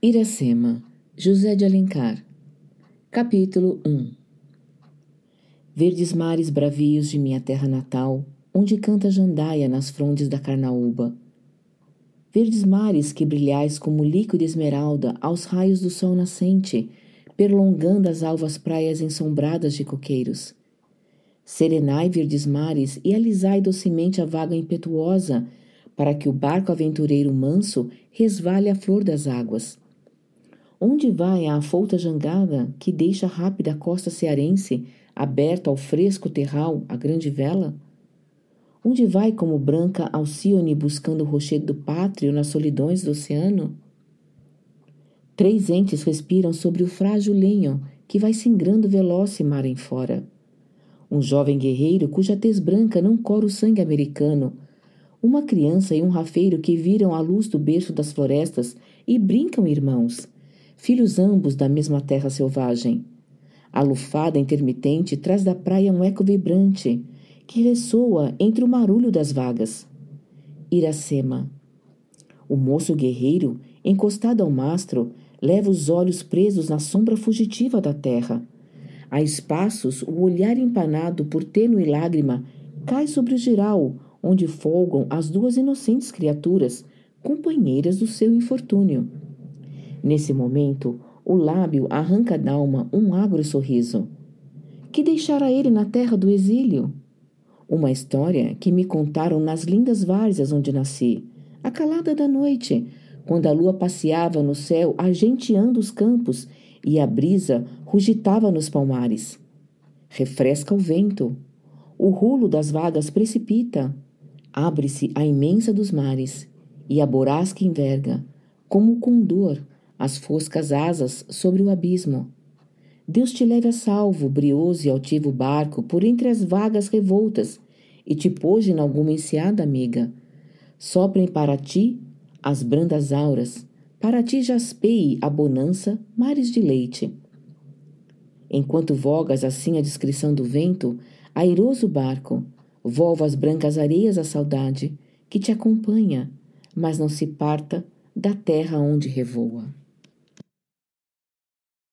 Iracema, José de Alencar. Capítulo 1 Verdes mares bravios de minha terra natal, onde canta a jandaia nas frondes da carnaúba. Verdes mares que brilhais como líquida esmeralda aos raios do sol nascente, perlongando as alvas praias ensombradas de coqueiros. Serenai verdes mares e alisai docemente a vaga impetuosa, para que o barco aventureiro manso resvale à flor das águas Onde vai a afouta jangada que deixa rápida a costa cearense, aberta ao fresco terral a grande vela? Onde vai como branca Alcione buscando o rochedo pátrio nas solidões do oceano? Três entes respiram sobre o frágil lenho que vai singrando veloce mar em fora. Um jovem guerreiro cuja tez branca não cora o sangue americano. Uma criança e um rafeiro que viram a luz do berço das florestas e brincam irmãos filhos ambos da mesma terra selvagem. A lufada intermitente traz da praia um eco vibrante que ressoa entre o marulho das vagas. Iracema. O moço guerreiro, encostado ao mastro, leva os olhos presos na sombra fugitiva da terra. A espaços, o olhar empanado por tênue lágrima cai sobre o giral, onde folgam as duas inocentes criaturas, companheiras do seu infortúnio. Nesse momento, o lábio arranca d'alma um agro sorriso. Que deixara ele na terra do exílio? Uma história que me contaram nas lindas várzeas onde nasci, a calada da noite, quando a lua passeava no céu argenteando os campos e a brisa rugitava nos palmares. Refresca o vento, o rulo das vagas precipita, abre-se a imensa dos mares, e a borrasca enverga, como o condor, as foscas asas sobre o abismo. Deus te leve a salvo, brioso e altivo barco, por entre as vagas revoltas, e te pôs em alguma enseada amiga. Soprem para ti as brandas auras, para ti jaspeie a bonança, mares de leite. Enquanto vogas assim a descrição do vento, airoso barco, volva as brancas areias a saudade, que te acompanha, mas não se parta da terra onde revoa.